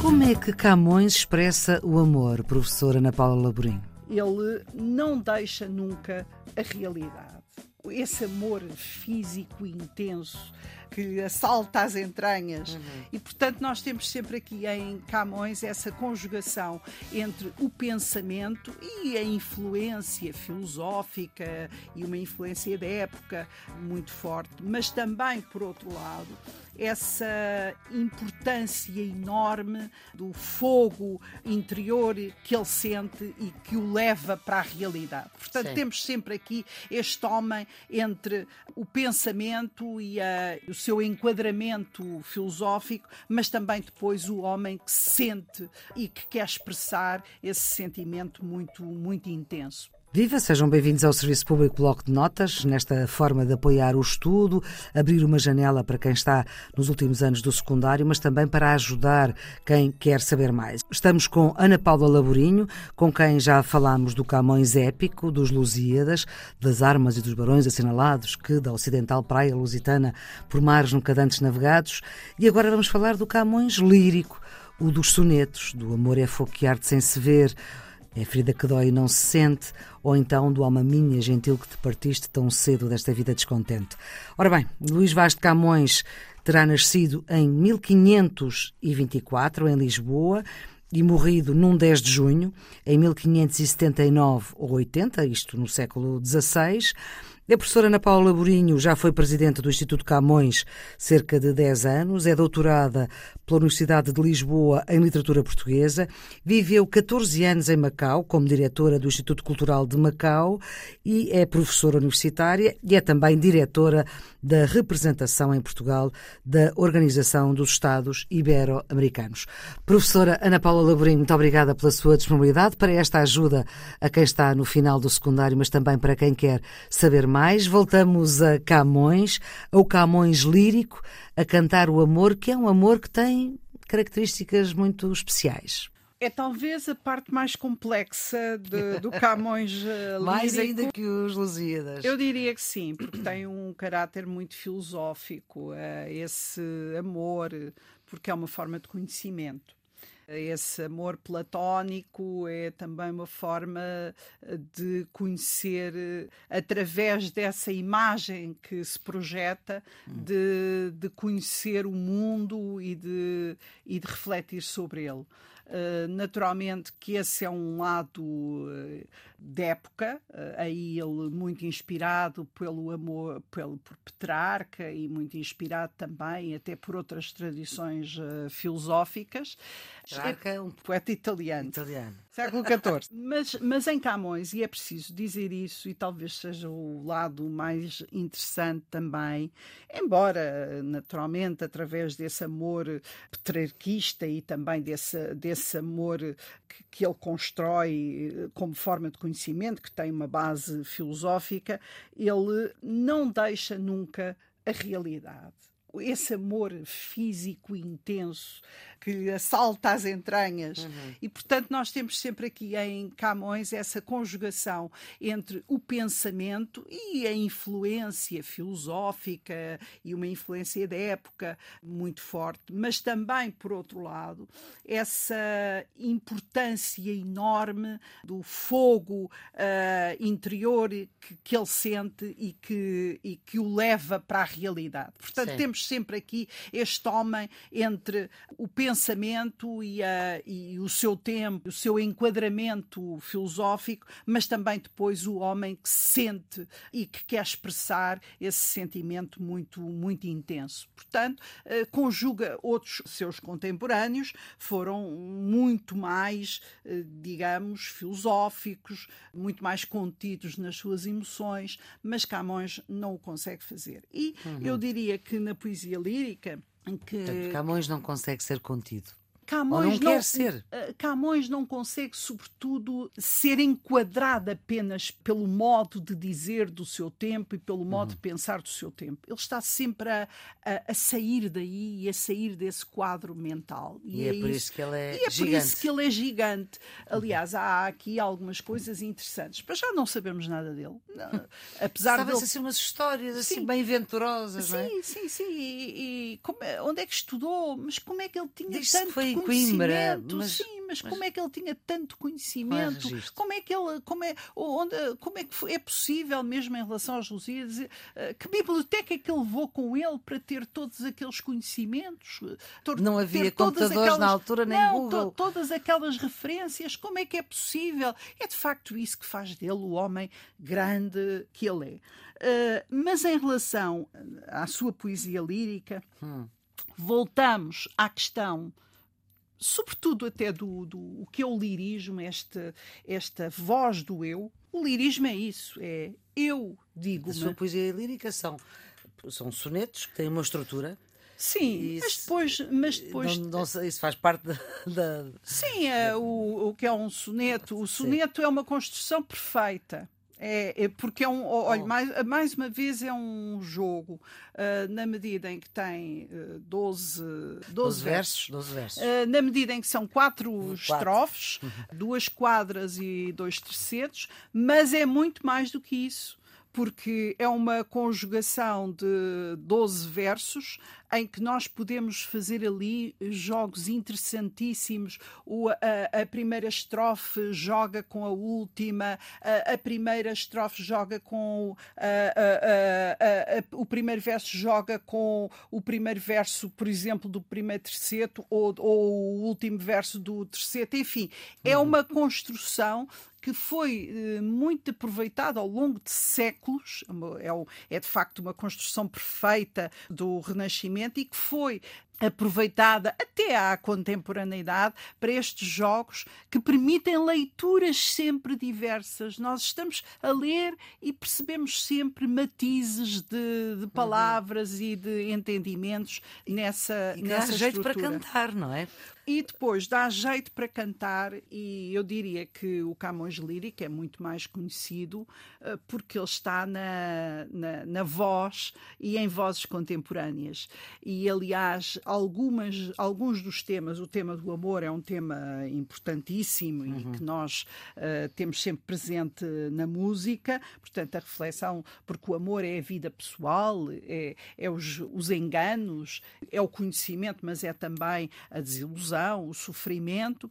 Como é que Camões expressa o amor, professora Ana Paula Laborim? Ele não deixa nunca a realidade. Esse amor físico intenso que assalta as entranhas. Uhum. E, portanto, nós temos sempre aqui em Camões essa conjugação entre o pensamento e a influência filosófica e uma influência da época muito forte, mas também, por outro lado, essa importância enorme do fogo interior que ele sente e que o leva para a realidade. Portanto, Sim. temos sempre aqui este homem entre o pensamento e a, o seu enquadramento filosófico, mas também depois o homem que sente e que quer expressar esse sentimento muito, muito intenso. Viva, sejam bem-vindos ao Serviço Público Bloco de Notas, nesta forma de apoiar o estudo, abrir uma janela para quem está nos últimos anos do secundário, mas também para ajudar quem quer saber mais. Estamos com Ana Paula Laborinho, com quem já falámos do Camões épico, dos Lusíadas, das armas e dos barões assinalados, que da ocidental praia lusitana por mares nunca antes navegados, e agora vamos falar do Camões lírico, o dos sonetos, do amor é fogo que arde sem se ver, é ferida que dói e não se sente, ou então do alma minha gentil que te partiste tão cedo desta vida descontente. Ora bem, Luís Vaz de Camões terá nascido em 1524 em Lisboa e morrido num 10 de junho, em 1579 ou 80, isto no século XVI. A professora Ana Paula Borinho já foi presidente do Instituto Camões cerca de 10 anos, é doutorada pela Universidade de Lisboa em Literatura Portuguesa, viveu 14 anos em Macau como diretora do Instituto Cultural de Macau e é professora universitária e é também diretora da representação em Portugal da Organização dos Estados Ibero-Americanos. Professora Ana Paula Laborinho, muito obrigada pela sua disponibilidade para esta ajuda a quem está no final do secundário, mas também para quem quer saber mais. Voltamos a Camões, ao Camões lírico, a cantar o amor, que é um amor que tem características muito especiais. É talvez a parte mais complexa de, do Camões lírico. Mais ainda que os Lusíadas. Eu diria que sim, porque tem um caráter muito filosófico, uh, esse amor, porque é uma forma de conhecimento. Esse amor platónico é também uma forma eh, de conhecer, eh, através dessa imagem que se projeta, hum. de, de conhecer o mundo e de, e de refletir sobre ele. Uh, naturalmente que esse é um lado uh, de época, uh, aí ele muito inspirado pelo amor pelo, por Petrarca e muito inspirado também até por outras tradições filosóficas. É um poeta italiano. Italiano. Século XIV. mas, mas em Camões, e é preciso dizer isso, e talvez seja o lado mais interessante também, embora naturalmente através desse amor petrarquista e também desse, desse amor que, que ele constrói como forma de conhecimento, que tem uma base filosófica, ele não deixa nunca a realidade esse amor físico intenso que assalta as entranhas. Uhum. E, portanto, nós temos sempre aqui em Camões essa conjugação entre o pensamento e a influência filosófica e uma influência da época muito forte, mas também, por outro lado, essa importância enorme do fogo uh, interior que, que, ele sente e que, e que o leva para a realidade. Portanto, Sim. temos sempre aqui este homem entre o pensamento e, a, e o seu tempo, o seu enquadramento filosófico, mas também depois o homem que sente e que quer expressar esse sentimento muito, muito intenso. Portanto, eh, conjuga outros seus contemporâneos, foram muito mais, eh, digamos, filosóficos, muito mais contidos nas suas emoções, mas Camões não o consegue fazer. E uhum. eu diria que na poesia lírica. Que... Portanto, Camões não consegue ser contido. Camões não, não quer ser. Eh, Camões não consegue, sobretudo, ser enquadrado apenas pelo modo de dizer do seu tempo e pelo modo uhum. de pensar do seu tempo. Ele está sempre a, a, a, sair daí e a sair desse quadro mental. E, e é, é, por isso que ele é, e é gigante. por isso que ele é gigante. Aliás, há aqui algumas coisas interessantes. Mas já não sabemos nada dele. Apesar de. Dele... assim umas histórias assim sim. bem venturosas, sim, é? Sim, sim, sim. E, e como, é, onde é que estudou? Mas como é que ele tinha Diz tanto em Coimbra, mas, sim, mas, mas, como é que ele tinha tanto conhecimento? Como é que ele, como é, onde, como é que é possível mesmo em relação aos Lusíadas? Eh, que biblioteca é que ele levou com ele para ter todos aqueles conhecimentos? Não havia computadores aquelas, na altura nem não, Google. To, todas aquelas referências, como é que é possível? É de facto isso que faz dele o homem grande que ele é. Uh, mas em relação à sua poesia lírica, hum. voltamos à questão sobretudo até do, do o que é o lirismo, esta, esta voz do eu. O lirismo é isso, é eu digo. A sua poesia lírica são, são sonetos que têm uma estrutura. Sim, mas depois. Mas depois não, não isso faz parte da. da Sim, é, o, o que é um soneto. O soneto Sim. é uma construção perfeita. É, é, porque é um. Olha, mais, mais uma vez é um jogo, uh, na medida em que tem uh, 12, 12, 12 versos. 12 versos. Uh, na medida em que são quatro, quatro. estrofes, duas quadras e dois tercetos, mas é muito mais do que isso porque é uma conjugação de 12 versos em que nós podemos fazer ali jogos interessantíssimos. O, a, a, primeira estrofe joga com a última, a, a primeira estrofe joga com o primeiro verso joga com o primeiro verso, por exemplo, do primeiro terceto ou, ou o último verso do terceto. Enfim, é uhum. uma construção que foi eh, muito aproveitada ao longo de séculos, é, é de facto uma construção perfeita do Renascimento e que foi aproveitada até à contemporaneidade para estes jogos que permitem leituras sempre diversas. Nós estamos a ler e percebemos sempre matizes de, de palavras uhum. e de entendimentos nessa, e nessa dá jeito para cantar, não é? E depois dá jeito para cantar, e eu diria que o Camões Lírico é muito mais conhecido uh, porque ele está na, na, na, voz e em vozes contemporâneas. E, aliás, algumas, alguns dos temas, o tema do amor é um tema importantíssimo uhum. e que nós uh, temos sempre presente na música, portanto, a reflexão, porque o amor é a vida pessoal, é, é os, os enganos, é o conhecimento, mas é também a desilusão o sofrimento,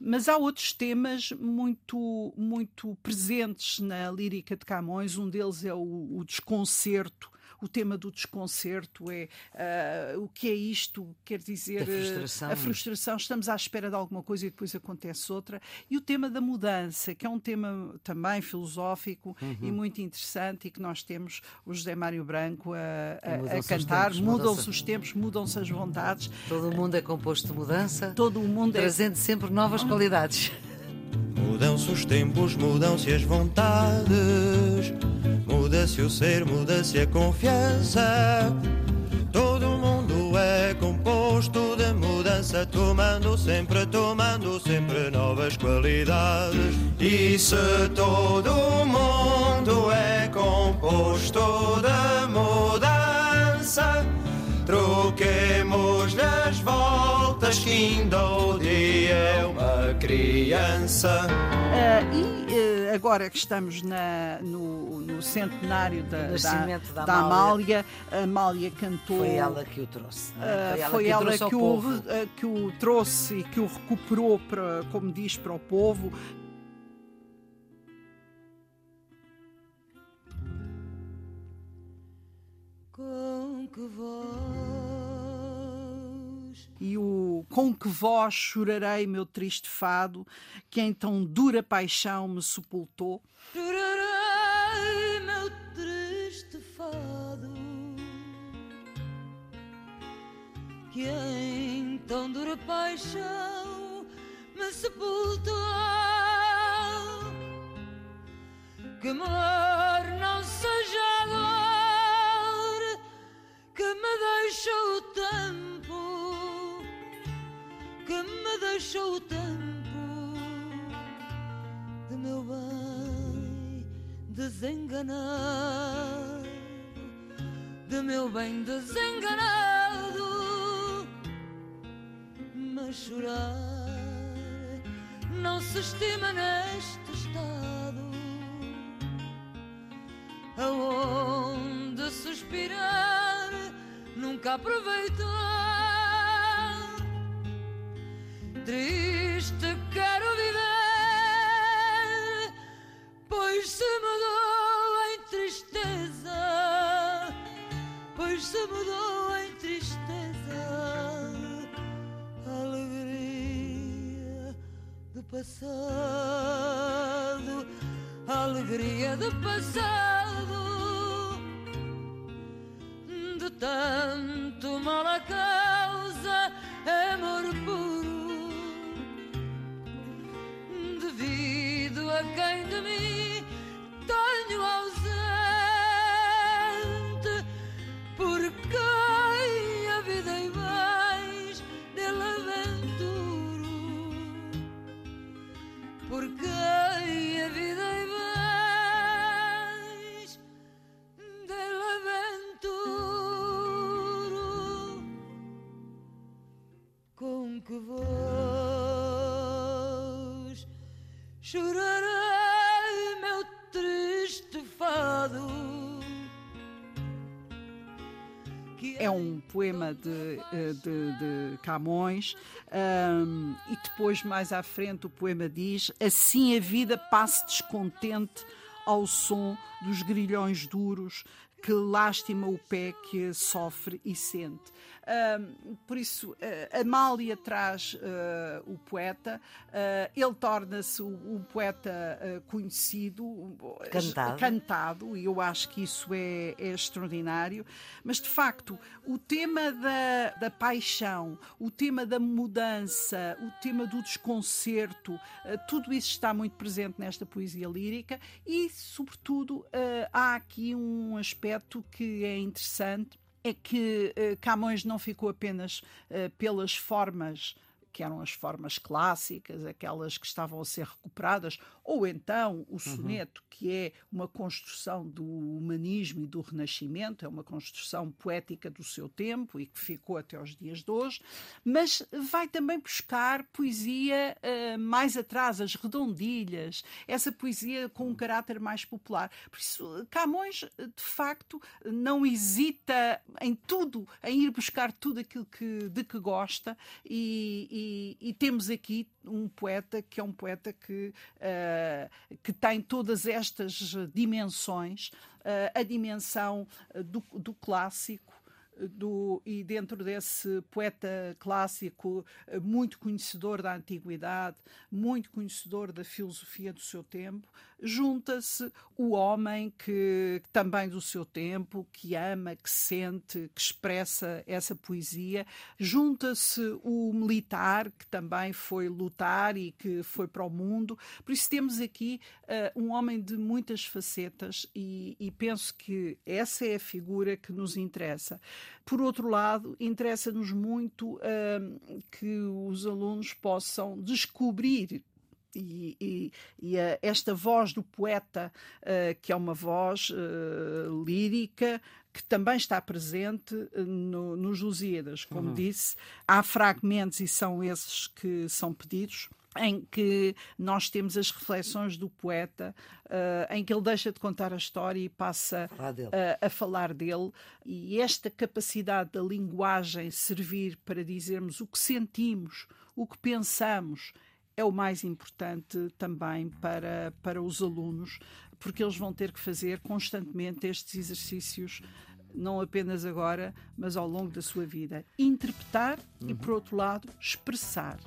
mas há outros temas muito, muito presentes na lírica de Camões. Um deles é o, o desconcerto o tema do desconcerto é uh, o que é isto, quer dizer, a frustração. a frustração, estamos à espera de alguma coisa e depois acontece outra, e o tema da mudança, que é um tema também filosófico uhum. e muito interessante e que nós temos o José Mário Branco a, a, a cantar, mudam-se os tempos, mudam-se as vontades. Todo o mundo é composto de mudança, todo o mundo é trazendo é... sempre novas qualidades. Mudam-se os tempos, mudam-se as vontades, muda-se o ser, muda-se a confiança. Todo mundo é composto de mudança, tomando sempre, tomando sempre novas qualidades. E se todo mundo é composto de mudança, troquemos as voltas que ainda o dia criança. Uh, e uh, agora que estamos na, no, no, centenário da, da, da, da Amália, a Amália cantou. Foi ela que o trouxe. É? Uh, foi ela, que, que, o, que o trouxe e que o recuperou, para, como diz, para o povo. Com que voz e o com que voz chorarei meu triste fado, que em tão dura paixão me sepultou. Chorarei meu triste fado, que em tão dura paixão me sepultou. Que amor não seja a dor que me deixou o tempo que me deixou o tempo de meu bem desenganado, de meu bem desenganado, mas chorar não se estima neste estado, aonde suspirar nunca aproveitar triste quero viver, pois se mudou em tristeza, pois se mudou em tristeza, alegria do passado, alegria do passado, que voz chorarei meu triste fado. É um poema de, eh, de, de Camões, ahm, e depois, mais à frente, o poema diz: Assim a vida passe descontente ao som dos grilhões duros, que lástima o pé que sofre e sente. Por isso, eh, Amália traz eh, o poeta, eh, ele torna-se um poeta conhecido, Cantado. cantado, e eu acho que isso é, é extraordinário. Mas, de facto, o tema da, da paixão, o tema da mudança, o tema do desconcerto, tudo isso está muito presente nesta poesia lírica e, sobretudo, há aqui um aspecto que é interessante. É que eh, Camões não ficou apenas eh, pelas formas que eram as formas clássicas, aquelas que estavam a ser recuperadas, ou então o soneto, que é uma construção do humanismo e do renascimento, é uma construção poética do seu tempo e que ficou até os dias de hoje, mas vai também buscar poesia eh, mais atrás, as redondilhas, essa poesia com um caráter mais popular. Por isso, Camões, de facto, não hesita em tudo, em ir buscar tudo aquilo que, de que gosta e, e- e temos aqui um poeta que é um poeta que, eh, que tem todas estas dimensões, eh, a dimensão eh, do, do clássico, do, e dentro desse poeta clássico, muito conhecedor da antiguidade, muito conhecedor da filosofia do seu tempo, junta-se o homem que também do seu tempo, que ama, que sente, que expressa essa poesia, junta-se o militar que também foi lutar e que foi para o mundo. Por isso temos aqui eh, um homem de muitas facetas e, e penso que essa é a figura que nos interessa. Por outro lado, interessa-nos muito hum, que os alunos possam descobrir e, e- e, eh, esta voz do poeta, eh, que é uma voz eh, lírica, que também está presente eh, no, nos Lusíadas. Como disse, há fragmentos, e são esses que são pedidos, em que nós temos as reflexões do poeta, eh, em que ele deixa de contar a história e passa Falar a, a falar dele. E esta capacidade da linguagem servir para dizermos o que sentimos, o que pensamos, é o mais importante também para, para os alunos, porque eles vão ter que fazer constantemente estes exercícios. Não apenas agora, mas ao longo da sua vida. Interpretar e, por outro lado, expressar.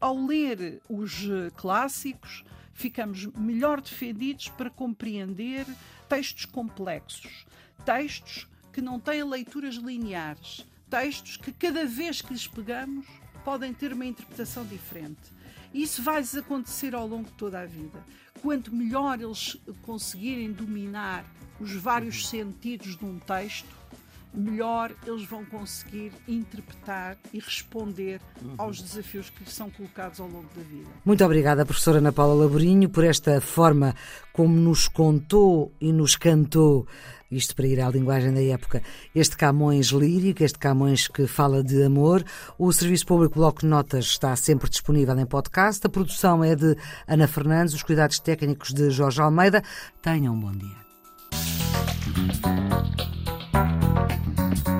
Ao ler os eh, clássicos, ficamos melhor defendidos para compreender textos complexos, textos que não têm leituras lineares, textos que cada vez que lhes pegamos podem ter uma interpretação diferente. Isso vai-lhes acontecer ao longo de toda a vida. Quanto melhor eles conseguirem dominar os vários sentidos de um texto, melhor eles vão conseguir interpretar e responder aos desafios que lhes são colocados ao longo da vida. Muito obrigada, professora Ana Paula Laborinho, por esta forma como nos contou e nos cantou isto para ir à linguagem da época, este Camões lírico, este Camões que fala de amor. O Serviço Público Bloco de Notas está sempre disponível em podcast. A produção é de Ana Fernandes, os cuidados técnicos de Jorge Almeida. Tenham um bom dia.